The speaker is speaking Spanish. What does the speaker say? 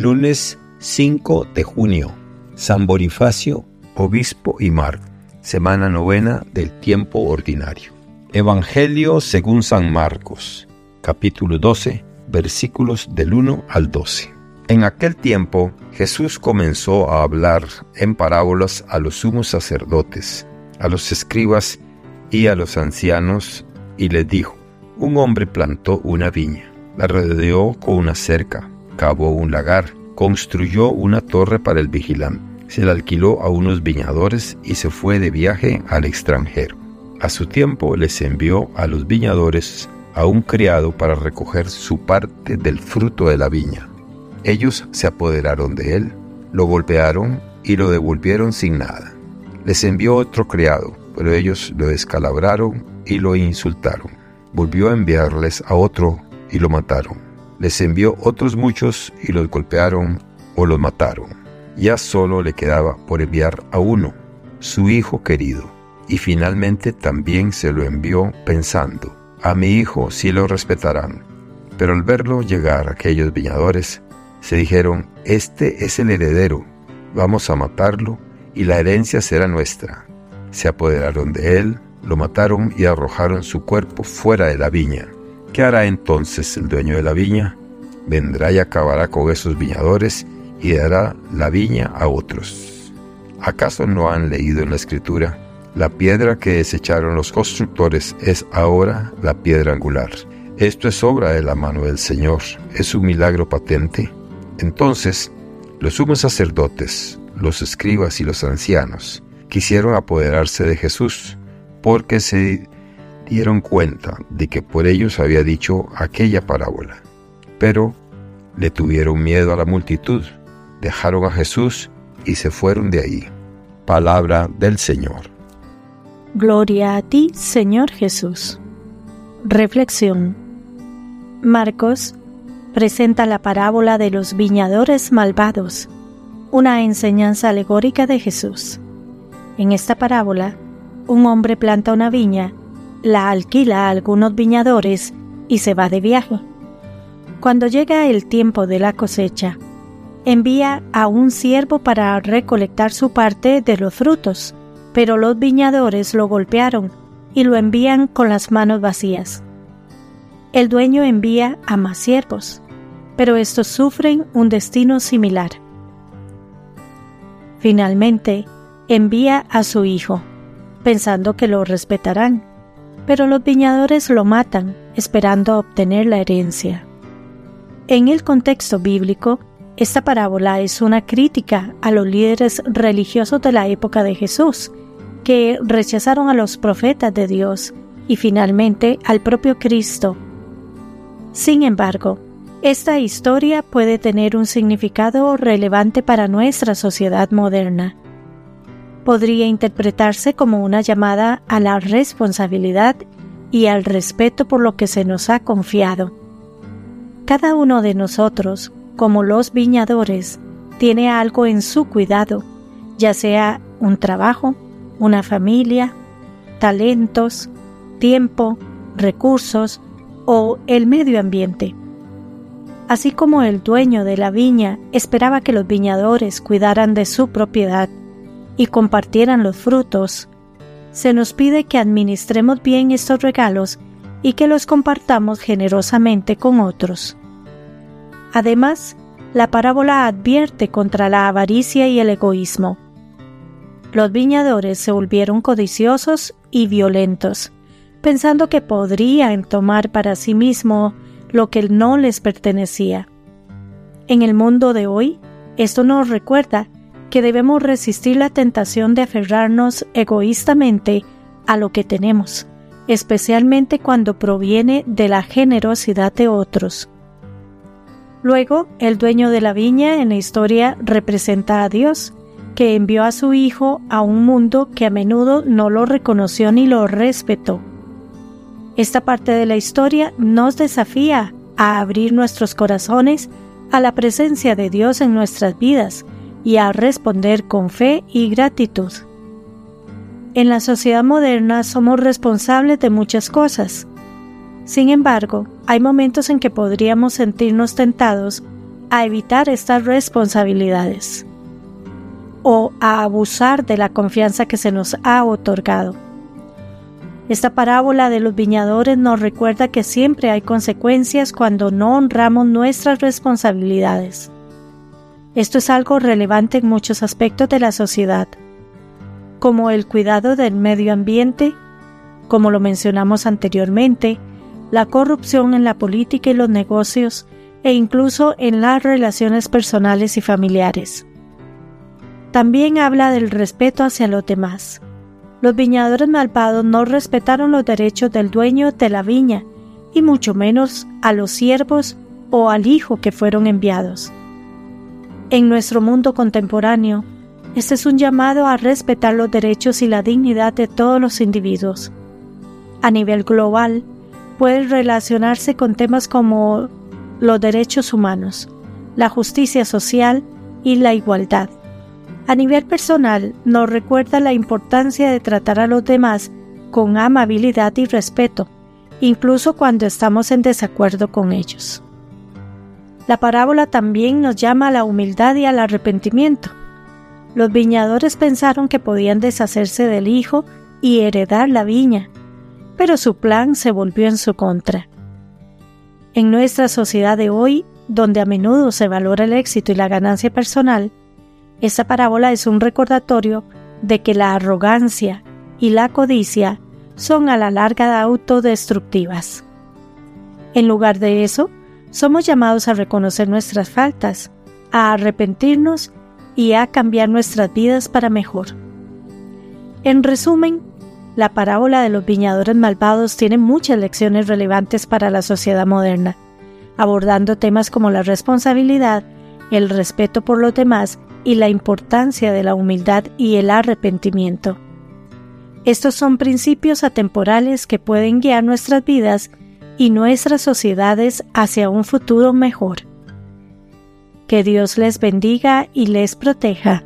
Lunes 5 de junio. San Bonifacio, obispo y mar. Semana novena del tiempo ordinario. Evangelio según San Marcos, capítulo 12, versículos del 1 al 12. En aquel tiempo Jesús comenzó a hablar en parábolas a los sumos sacerdotes, a los escribas y a los ancianos, y les dijo, un hombre plantó una viña, la rodeó con una cerca, cavó un lagar, construyó una torre para el vigilante, se la alquiló a unos viñadores y se fue de viaje al extranjero. A su tiempo les envió a los viñadores a un criado para recoger su parte del fruto de la viña. Ellos se apoderaron de él, lo golpearon y lo devolvieron sin nada. Les envió otro criado, pero ellos lo descalabraron y lo insultaron. Volvió a enviarles a otro y lo mataron. Les envió otros muchos y los golpearon o los mataron. Ya solo le quedaba por enviar a uno, su hijo querido, y finalmente también se lo envió pensando, a mi hijo sí lo respetarán. Pero al verlo llegar aquellos viñadores, se dijeron, este es el heredero, vamos a matarlo y la herencia será nuestra. Se apoderaron de él, lo mataron y arrojaron su cuerpo fuera de la viña. ¿Qué hará entonces el dueño de la viña? Vendrá y acabará con esos viñadores y dará la viña a otros. ¿Acaso no han leído en la escritura? La piedra que desecharon los constructores es ahora la piedra angular. Esto es obra de la mano del Señor, es un milagro patente entonces, los sumos sacerdotes, los escribas y los ancianos quisieron apoderarse de Jesús, porque se dieron cuenta de que por ellos había dicho aquella parábola. Pero le tuvieron miedo a la multitud, dejaron a Jesús y se fueron de ahí. Palabra del Señor. Gloria a ti, Señor Jesús. Reflexión. Marcos presenta la parábola de los viñadores malvados, una enseñanza alegórica de Jesús. En esta parábola, un hombre planta una viña, la alquila a algunos viñadores y se va de viaje. Cuando llega el tiempo de la cosecha, envía a un siervo para recolectar su parte de los frutos, pero los viñadores lo golpearon y lo envían con las manos vacías el dueño envía a más siervos, pero estos sufren un destino similar. Finalmente, envía a su hijo, pensando que lo respetarán, pero los viñadores lo matan, esperando obtener la herencia. En el contexto bíblico, esta parábola es una crítica a los líderes religiosos de la época de Jesús, que rechazaron a los profetas de Dios y finalmente al propio Cristo sin embargo, esta historia puede tener un significado relevante para nuestra sociedad moderna. Podría interpretarse como una llamada a la responsabilidad y al respeto por lo que se nos ha confiado. Cada uno de nosotros, como los viñadores, tiene algo en su cuidado, ya sea un trabajo, una familia, talentos, tiempo, recursos, o el medio ambiente. Así como el dueño de la viña esperaba que los viñadores cuidaran de su propiedad y compartieran los frutos, se nos pide que administremos bien estos regalos y que los compartamos generosamente con otros. Además, la parábola advierte contra la avaricia y el egoísmo. Los viñadores se volvieron codiciosos y violentos pensando que podrían tomar para sí mismo lo que no les pertenecía. En el mundo de hoy, esto nos recuerda que debemos resistir la tentación de aferrarnos egoístamente a lo que tenemos, especialmente cuando proviene de la generosidad de otros. Luego, el dueño de la viña en la historia representa a Dios, que envió a su Hijo a un mundo que a menudo no lo reconoció ni lo respetó. Esta parte de la historia nos desafía a abrir nuestros corazones a la presencia de Dios en nuestras vidas y a responder con fe y gratitud. En la sociedad moderna somos responsables de muchas cosas. Sin embargo, hay momentos en que podríamos sentirnos tentados a evitar estas responsabilidades o a abusar de la confianza que se nos ha otorgado. Esta parábola de los viñadores nos recuerda que siempre hay consecuencias cuando no honramos nuestras responsabilidades. Esto es algo relevante en muchos aspectos de la sociedad, como el cuidado del medio ambiente, como lo mencionamos anteriormente, la corrupción en la política y los negocios, e incluso en las relaciones personales y familiares. También habla del respeto hacia los demás. Los viñadores malvados no respetaron los derechos del dueño de la viña, y mucho menos a los siervos o al hijo que fueron enviados. En nuestro mundo contemporáneo, este es un llamado a respetar los derechos y la dignidad de todos los individuos. A nivel global, puede relacionarse con temas como los derechos humanos, la justicia social y la igualdad. A nivel personal, nos recuerda la importancia de tratar a los demás con amabilidad y respeto, incluso cuando estamos en desacuerdo con ellos. La parábola también nos llama a la humildad y al arrepentimiento. Los viñadores pensaron que podían deshacerse del hijo y heredar la viña, pero su plan se volvió en su contra. En nuestra sociedad de hoy, donde a menudo se valora el éxito y la ganancia personal, esta parábola es un recordatorio de que la arrogancia y la codicia son a la larga autodestructivas. En lugar de eso, somos llamados a reconocer nuestras faltas, a arrepentirnos y a cambiar nuestras vidas para mejor. En resumen, la parábola de los viñadores malvados tiene muchas lecciones relevantes para la sociedad moderna, abordando temas como la responsabilidad, el respeto por los demás y la importancia de la humildad y el arrepentimiento. Estos son principios atemporales que pueden guiar nuestras vidas y nuestras sociedades hacia un futuro mejor. Que Dios les bendiga y les proteja.